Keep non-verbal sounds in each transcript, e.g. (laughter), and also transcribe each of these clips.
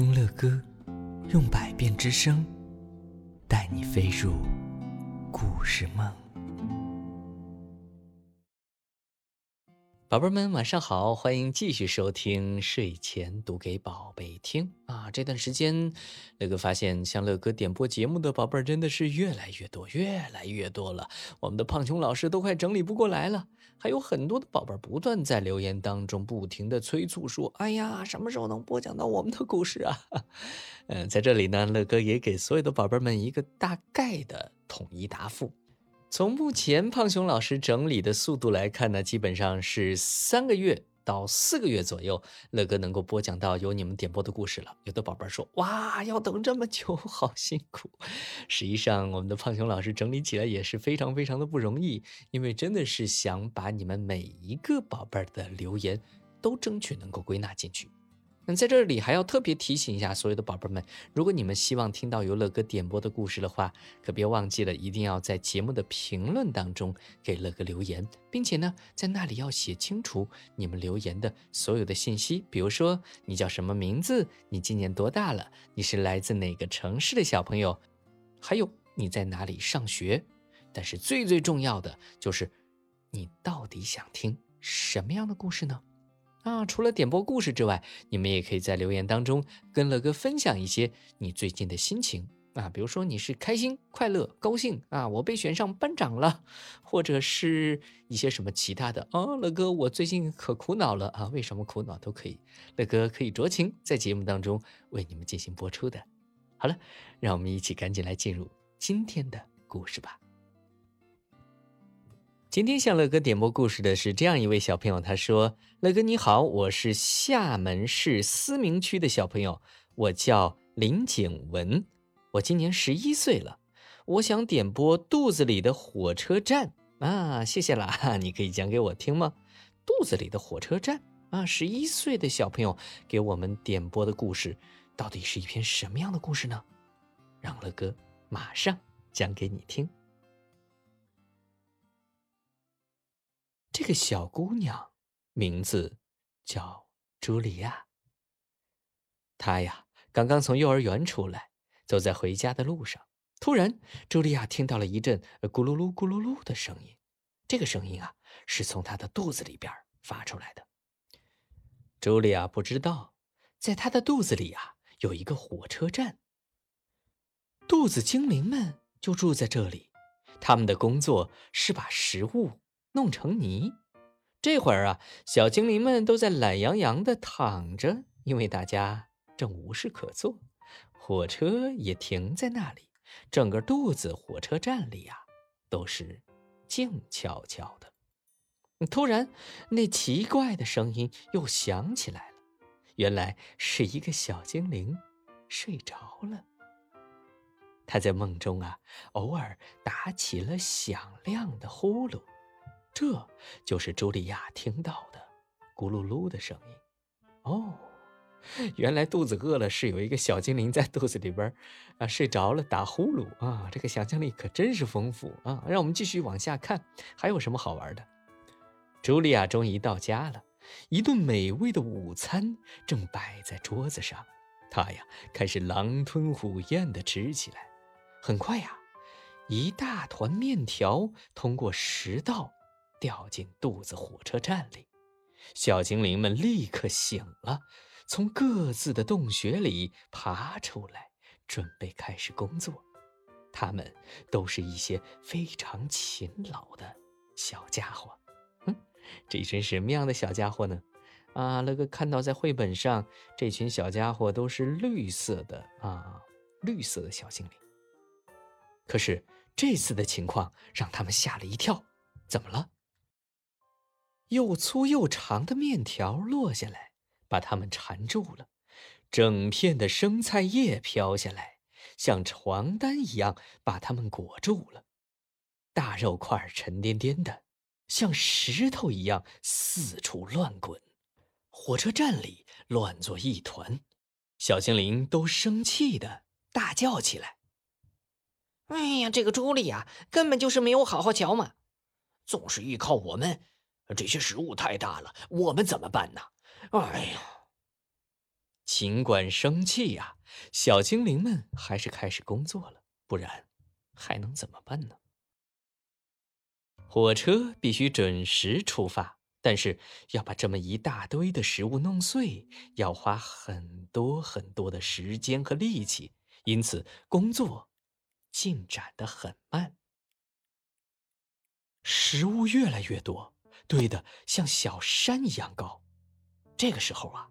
听乐歌，用百变之声，带你飞入故事梦。宝贝们，晚上好，欢迎继续收听睡前读给宝贝听啊！这段时间，乐哥发现向乐哥点播节目的宝贝真的是越来越多，越来越多了。我们的胖熊老师都快整理不过来了，还有很多的宝贝不断在留言当中不停的催促说：“哎呀，什么时候能播讲到我们的故事啊？” (laughs) 嗯，在这里呢，乐哥也给所有的宝贝们一个大概的统一答复。从目前胖熊老师整理的速度来看呢，基本上是三个月到四个月左右，乐哥能够播讲到有你们点播的故事了。有的宝贝说：“哇，要等这么久，好辛苦。”实际上，我们的胖熊老师整理起来也是非常非常的不容易，因为真的是想把你们每一个宝贝的留言都争取能够归纳进去。在这里还要特别提醒一下所有的宝贝们，如果你们希望听到由乐哥点播的故事的话，可别忘记了，一定要在节目的评论当中给乐哥留言，并且呢，在那里要写清楚你们留言的所有的信息，比如说你叫什么名字，你今年多大了，你是来自哪个城市的小朋友，还有你在哪里上学。但是最最重要的就是，你到底想听什么样的故事呢？啊，除了点播故事之外，你们也可以在留言当中跟乐哥分享一些你最近的心情啊，比如说你是开心、快乐、高兴啊，我被选上班长了，或者是一些什么其他的啊，乐哥我最近可苦恼了啊，为什么苦恼都可以，乐哥可以酌情在节目当中为你们进行播出的。好了，让我们一起赶紧来进入今天的故事吧。今天向乐哥点播故事的是这样一位小朋友，他说：“乐哥你好，我是厦门市思明区的小朋友，我叫林景文，我今年十一岁了，我想点播肚子里的火车站啊，谢谢啦，(laughs) 你可以讲给我听吗？肚子里的火车站啊，十一岁的小朋友给我们点播的故事，到底是一篇什么样的故事呢？让乐哥马上讲给你听。”这个小姑娘名字叫茱莉亚。她呀，刚刚从幼儿园出来，走在回家的路上，突然，茱莉亚听到了一阵咕噜噜、咕噜噜的声音。这个声音啊，是从她的肚子里边发出来的。茱莉亚不知道，在她的肚子里啊，有一个火车站。肚子精灵们就住在这里，他们的工作是把食物。弄成泥，这会儿啊，小精灵们都在懒洋洋地躺着，因为大家正无事可做。火车也停在那里，整个肚子火车站里啊，都是静悄悄的。突然，那奇怪的声音又响起来了，原来是一个小精灵睡着了。他在梦中啊，偶尔打起了响亮的呼噜。这就是茱莉亚听到的“咕噜噜”的声音。哦，原来肚子饿了是有一个小精灵在肚子里边啊睡着了打呼噜啊！这个想象力可真是丰富啊！让我们继续往下看，还有什么好玩的？茱莉亚终于到家了，一顿美味的午餐正摆在桌子上，她呀开始狼吞虎咽地吃起来。很快呀，一大团面条通过食道。掉进肚子火车站里，小精灵们立刻醒了，从各自的洞穴里爬出来，准备开始工作。他们都是一些非常勤劳的小家伙。哼，这群什么样的小家伙呢？啊，乐哥看到在绘本上，这群小家伙都是绿色的啊，绿色的小精灵。可是这次的情况让他们吓了一跳，怎么了？又粗又长的面条落下来，把它们缠住了；整片的生菜叶飘下来，像床单一样把它们裹住了；大肉块沉甸甸的，像石头一样四处乱滚。火车站里乱作一团，小精灵都生气的大叫起来：“哎呀，这个朱莉呀，根本就是没有好好瞧嘛，总是依靠我们。”这些食物太大了，我们怎么办呢？哎呀！尽管生气呀，小精灵们还是开始工作了，不然还能怎么办呢？火车必须准时出发，但是要把这么一大堆的食物弄碎，要花很多很多的时间和力气，因此工作进展得很慢。食物越来越多，堆得像小山一样高。这个时候啊，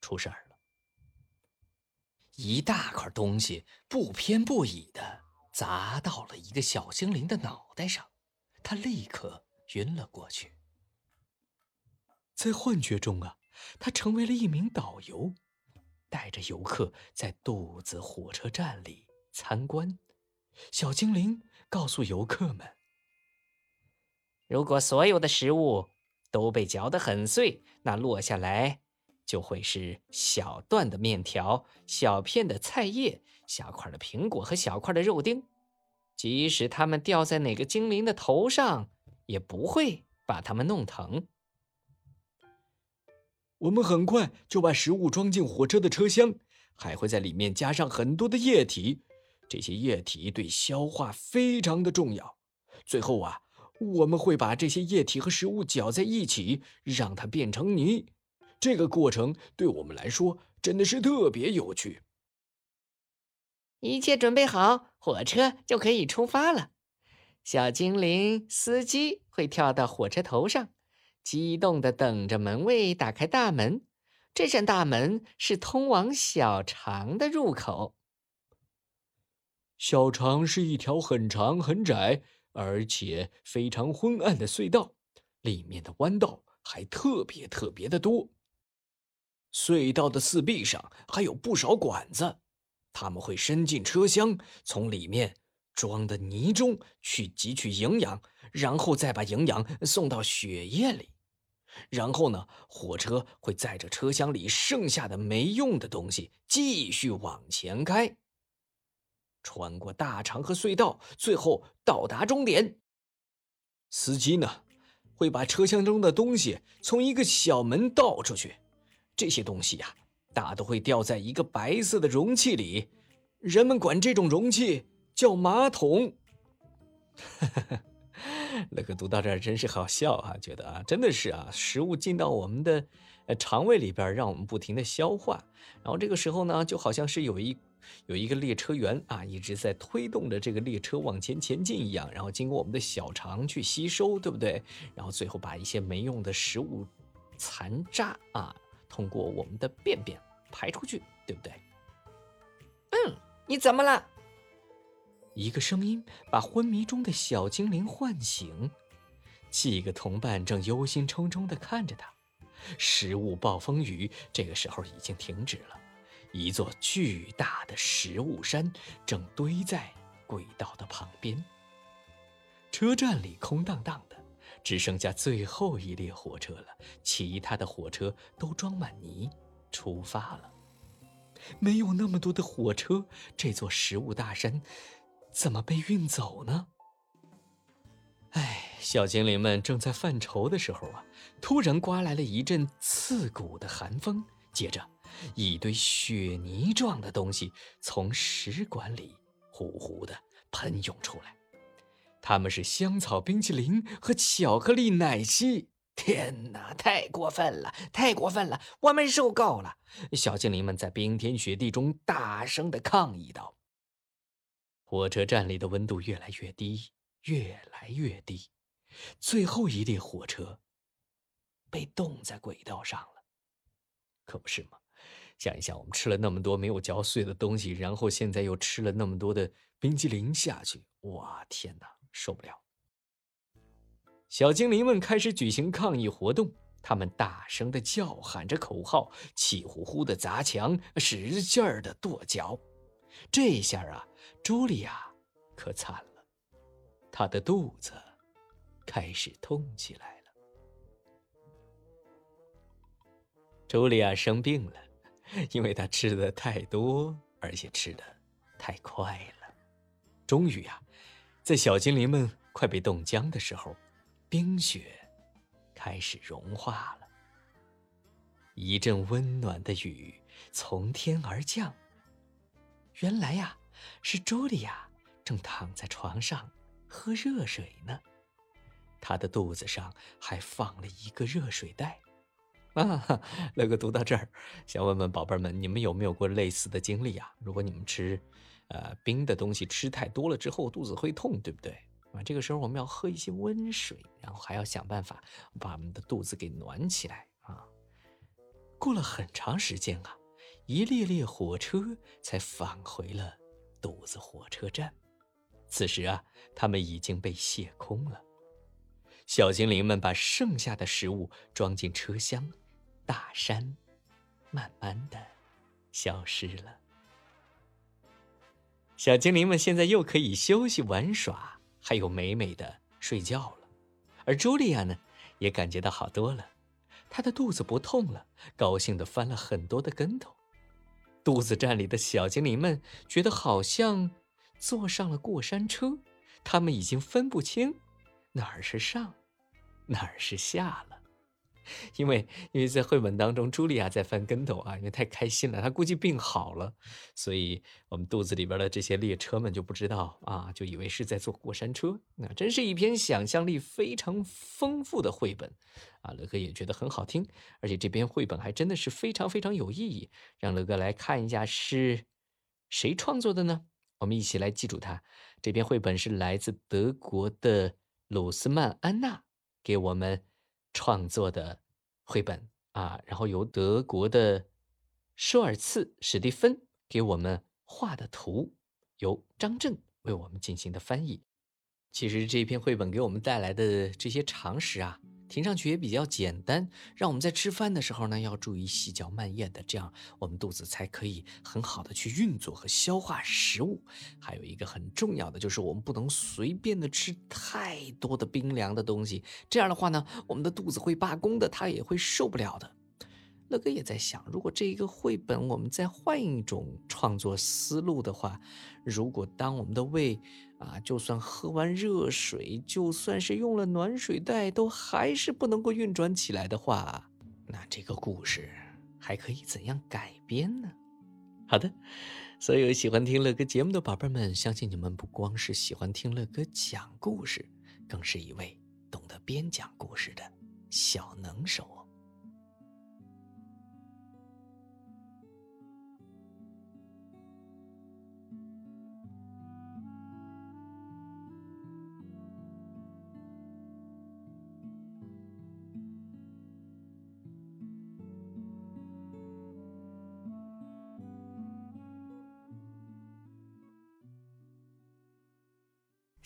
出事儿了，一大块东西不偏不倚的砸到了一个小精灵的脑袋上。他立刻晕了过去。在幻觉中啊，他成为了一名导游，带着游客在肚子火车站里参观。小精灵告诉游客们：“如果所有的食物都被嚼得很碎，那落下来就会是小段的面条、小片的菜叶、小块的苹果和小块的肉丁。”即使它们掉在哪个精灵的头上，也不会把它们弄疼。我们很快就把食物装进火车的车厢，还会在里面加上很多的液体。这些液体对消化非常的重要。最后啊，我们会把这些液体和食物搅在一起，让它变成泥。这个过程对我们来说真的是特别有趣。一切准备好，火车就可以出发了。小精灵司机会跳到火车头上，激动地等着门卫打开大门。这扇大门是通往小肠的入口。小肠是一条很长、很窄，而且非常昏暗的隧道，里面的弯道还特别特别的多。隧道的四壁上还有不少管子。他们会伸进车厢，从里面装的泥中去汲取营养，然后再把营养送到血液里。然后呢，火车会载着车厢里剩下的没用的东西继续往前开，穿过大肠和隧道，最后到达终点。司机呢，会把车厢中的东西从一个小门倒出去，这些东西呀。大都会掉在一个白色的容器里，人们管这种容器叫马桶。(laughs) 乐哥读到这儿真是好笑啊，觉得啊，真的是啊，食物进到我们的肠胃里边，让我们不停的消化，然后这个时候呢，就好像是有一有一个列车员啊，一直在推动着这个列车往前前进一样，然后经过我们的小肠去吸收，对不对？然后最后把一些没用的食物残渣啊。通过我们的便便排出去，对不对？嗯，你怎么了？一个声音把昏迷中的小精灵唤醒。几个同伴正忧心忡忡地看着他。食物暴风雨这个时候已经停止了。一座巨大的食物山正堆在轨道的旁边。车站里空荡荡的。只剩下最后一列火车了，其他的火车都装满泥，出发了。没有那么多的火车，这座食物大山怎么被运走呢？哎，小精灵们正在犯愁的时候啊，突然刮来了一阵刺骨的寒风，接着一堆雪泥状的东西从食管里呼呼的喷涌出来。它们是香草冰淇淋和巧克力奶昔。天哪，太过分了，太过分了！我们受够了！小精灵们在冰天雪地中大声的抗议道。火车站里的温度越来越低，越来越低。最后一列火车被冻在轨道上了。可不是吗？想一想，我们吃了那么多没有嚼碎的东西，然后现在又吃了那么多的冰激凌下去，哇，天哪！受不了！小精灵们开始举行抗议活动，他们大声的叫喊着口号，气呼呼的砸墙，使劲儿的跺脚。这下啊，茱莉亚可惨了，她的肚子开始痛起来了。茱莉亚生病了，因为他吃的太多，而且吃的太快了。终于呀。在小精灵们快被冻僵的时候，冰雪开始融化了。一阵温暖的雨从天而降。原来呀，是茱莉亚正躺在床上喝热水呢，她的肚子上还放了一个热水袋。啊，(laughs) 乐哥读到这儿，想问问宝贝们，你们有没有过类似的经历啊？如果你们吃，呃，冰的东西吃太多了之后，肚子会痛，对不对？啊，这个时候我们要喝一些温水，然后还要想办法把我们的肚子给暖起来啊。过了很长时间啊，一列列火车才返回了肚子火车站。此时啊，他们已经被卸空了。小精灵们把剩下的食物装进车厢，大山慢慢的消失了。小精灵们现在又可以休息玩耍，还有美美的睡觉了。而茱莉亚呢，也感觉到好多了，她的肚子不痛了，高兴的翻了很多的跟头。肚子站里的小精灵们觉得好像坐上了过山车，他们已经分不清哪儿是上，哪儿是下了。因为，因为在绘本当中，茱莉亚在翻跟头啊，因为太开心了，她估计病好了，所以我们肚子里边的这些列车们就不知道啊，就以为是在坐过山车。那真是一篇想象力非常丰富的绘本啊，乐哥也觉得很好听，而且这篇绘本还真的是非常非常有意义。让乐哥来看一下是谁创作的呢？我们一起来记住它。这篇绘本是来自德国的鲁斯曼安娜给我们。创作的绘本啊，然后由德国的舒尔茨史蒂芬给我们画的图，由张震为我们进行的翻译。其实这篇绘本给我们带来的这些常识啊。听上去也比较简单，让我们在吃饭的时候呢，要注意细嚼慢咽的，这样我们肚子才可以很好的去运作和消化食物。还有一个很重要的就是，我们不能随便的吃太多的冰凉的东西，这样的话呢，我们的肚子会罢工的，它也会受不了的。乐哥也在想，如果这一个绘本我们再换一种创作思路的话，如果当我们的胃啊，就算喝完热水，就算是用了暖水袋，都还是不能够运转起来的话，那这个故事还可以怎样改编呢？好的，所有喜欢听乐哥节目的宝贝们，相信你们不光是喜欢听乐哥讲故事，更是一位懂得编讲故事的小能手哦。